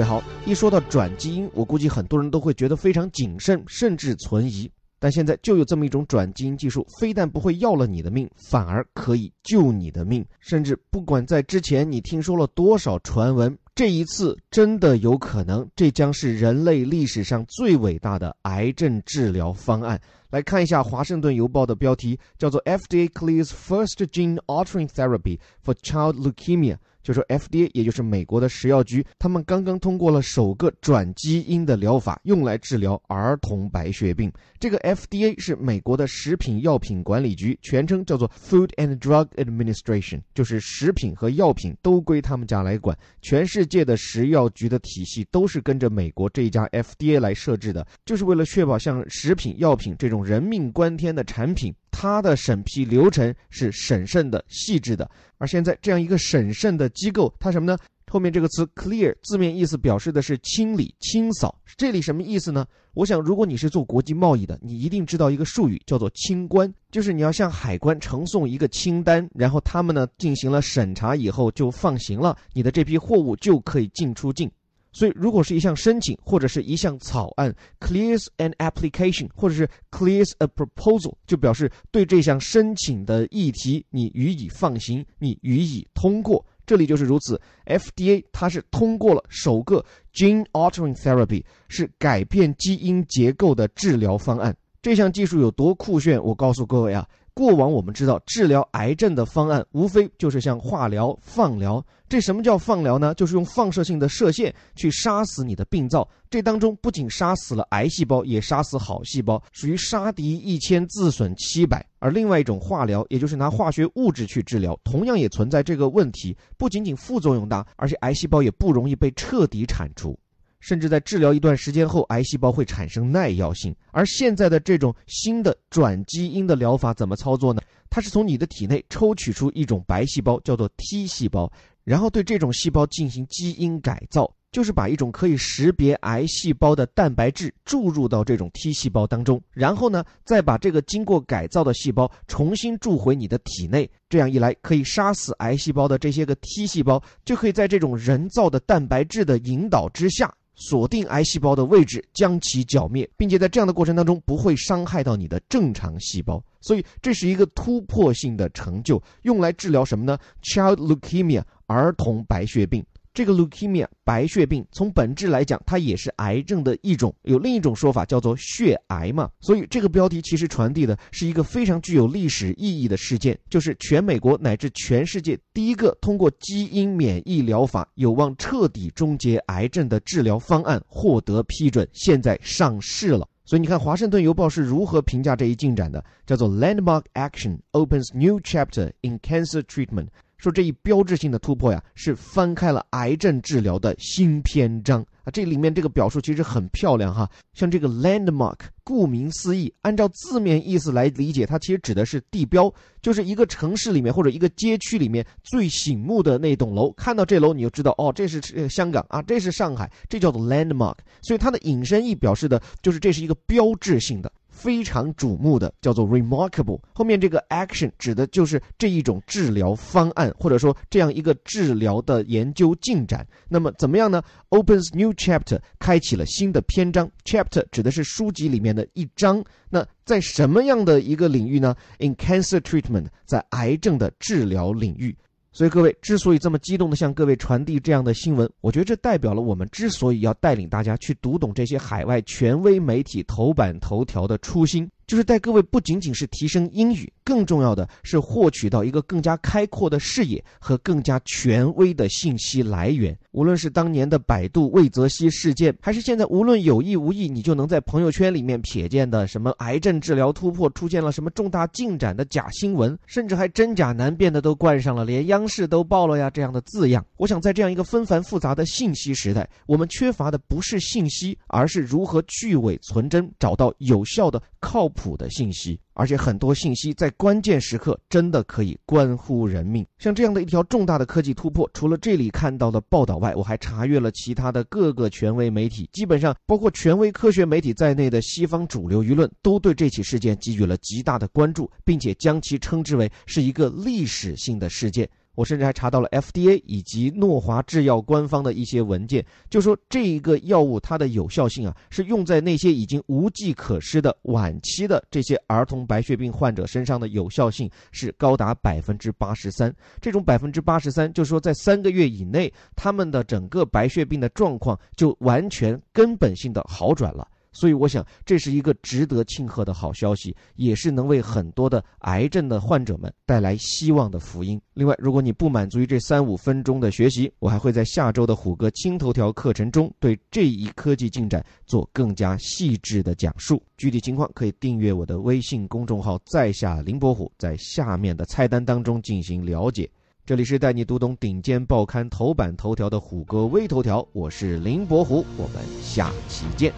位好，一说到转基因，我估计很多人都会觉得非常谨慎，甚至存疑。但现在就有这么一种转基因技术，非但不会要了你的命，反而可以救你的命。甚至不管在之前你听说了多少传闻，这一次真的有可能，这将是人类历史上最伟大的癌症治疗方案。来看一下《华盛顿邮报》的标题，叫做 “FDA clears first gene altering therapy for child leukemia”。就说 FDA，也就是美国的食药局，他们刚刚通过了首个转基因的疗法，用来治疗儿童白血病。这个 FDA 是美国的食品药品管理局，全称叫做 Food and Drug Administration，就是食品和药品都归他们家来管。全世界的食药局的体系都是跟着美国这一家 FDA 来设置的，就是为了确保像食品药品这种人命关天的产品。它的审批流程是审慎的、细致的，而现在这样一个审慎的机构，它什么呢？后面这个词 “clear” 字面意思表示的是清理、清扫，这里什么意思呢？我想，如果你是做国际贸易的，你一定知道一个术语叫做清关，就是你要向海关呈送一个清单，然后他们呢进行了审查以后就放行了，你的这批货物就可以进出境。所以，如果是一项申请或者是一项草案，clears an application，或者是 clears a proposal，就表示对这项申请的议题你予以放行，你予以通过。这里就是如此，FDA 它是通过了首个 gene altering therapy，是改变基因结构的治疗方案。这项技术有多酷炫？我告诉各位啊。过往我们知道治疗癌症的方案，无非就是像化疗、放疗。这什么叫放疗呢？就是用放射性的射线去杀死你的病灶。这当中不仅杀死了癌细胞，也杀死好细胞，属于杀敌一千自损七百。而另外一种化疗，也就是拿化学物质去治疗，同样也存在这个问题。不仅仅副作用大，而且癌细胞也不容易被彻底铲除。甚至在治疗一段时间后，癌细胞会产生耐药性。而现在的这种新的转基因的疗法怎么操作呢？它是从你的体内抽取出一种白细胞，叫做 T 细胞，然后对这种细胞进行基因改造，就是把一种可以识别癌细胞的蛋白质注入到这种 T 细胞当中，然后呢，再把这个经过改造的细胞重新注回你的体内。这样一来，可以杀死癌细胞的这些个 T 细胞，就可以在这种人造的蛋白质的引导之下。锁定癌细胞的位置，将其剿灭，并且在这样的过程当中不会伤害到你的正常细胞，所以这是一个突破性的成就，用来治疗什么呢？Child leukemia，儿童白血病。这个 leukemia 白血病从本质来讲，它也是癌症的一种，有另一种说法叫做血癌嘛。所以这个标题其实传递的是一个非常具有历史意义的事件，就是全美国乃至全世界第一个通过基因免疫疗法有望彻底终结癌症的治疗方案获得批准，现在上市了。所以你看，《华盛顿邮报》是如何评价这一进展的？叫做 Landmark Action opens new chapter in cancer treatment。说这一标志性的突破呀，是翻开了癌症治疗的新篇章啊！这里面这个表述其实很漂亮哈，像这个 landmark，顾名思义，按照字面意思来理解，它其实指的是地标，就是一个城市里面或者一个街区里面最醒目的那栋楼。看到这楼，你就知道哦，这是香港啊，这是上海，这叫做 landmark。所以它的引申义表示的就是这是一个标志性的。非常瞩目的叫做 remarkable，后面这个 action 指的就是这一种治疗方案，或者说这样一个治疗的研究进展。那么怎么样呢？opens new chapter，开启了新的篇章。chapter 指的是书籍里面的一章。那在什么样的一个领域呢？in cancer treatment，在癌症的治疗领域。所以各位之所以这么激动的向各位传递这样的新闻，我觉得这代表了我们之所以要带领大家去读懂这些海外权威媒体头版头条的初心。就是带各位不仅仅是提升英语，更重要的是获取到一个更加开阔的视野和更加权威的信息来源。无论是当年的百度魏则西事件，还是现在无论有意无意，你就能在朋友圈里面瞥见的什么癌症治疗突破出现了什么重大进展的假新闻，甚至还真假难辨的都冠上了连央视都报了呀这样的字样。我想在这样一个纷繁复杂的信息时代，我们缺乏的不是信息，而是如何去伪存真，找到有效的、靠谱。谱的信息，而且很多信息在关键时刻真的可以关乎人命。像这样的一条重大的科技突破，除了这里看到的报道外，我还查阅了其他的各个权威媒体，基本上包括权威科学媒体在内的西方主流舆论都对这起事件给予了极大的关注，并且将其称之为是一个历史性的事件。我甚至还查到了 FDA 以及诺华制药官方的一些文件，就说这一个药物它的有效性啊，是用在那些已经无计可施的晚期的这些儿童白血病患者身上的有效性是高达百分之八十三。这种百分之八十三，就是说在三个月以内，他们的整个白血病的状况就完全根本性的好转了。所以我想，这是一个值得庆贺的好消息，也是能为很多的癌症的患者们带来希望的福音。另外，如果你不满足于这三五分钟的学习，我还会在下周的虎哥轻头条课程中，对这一科技进展做更加细致的讲述。具体情况可以订阅我的微信公众号“在下林伯虎”，在下面的菜单当中进行了解。这里是带你读懂顶尖报刊头版头条的虎哥微头条，我是林伯虎，我们下期见。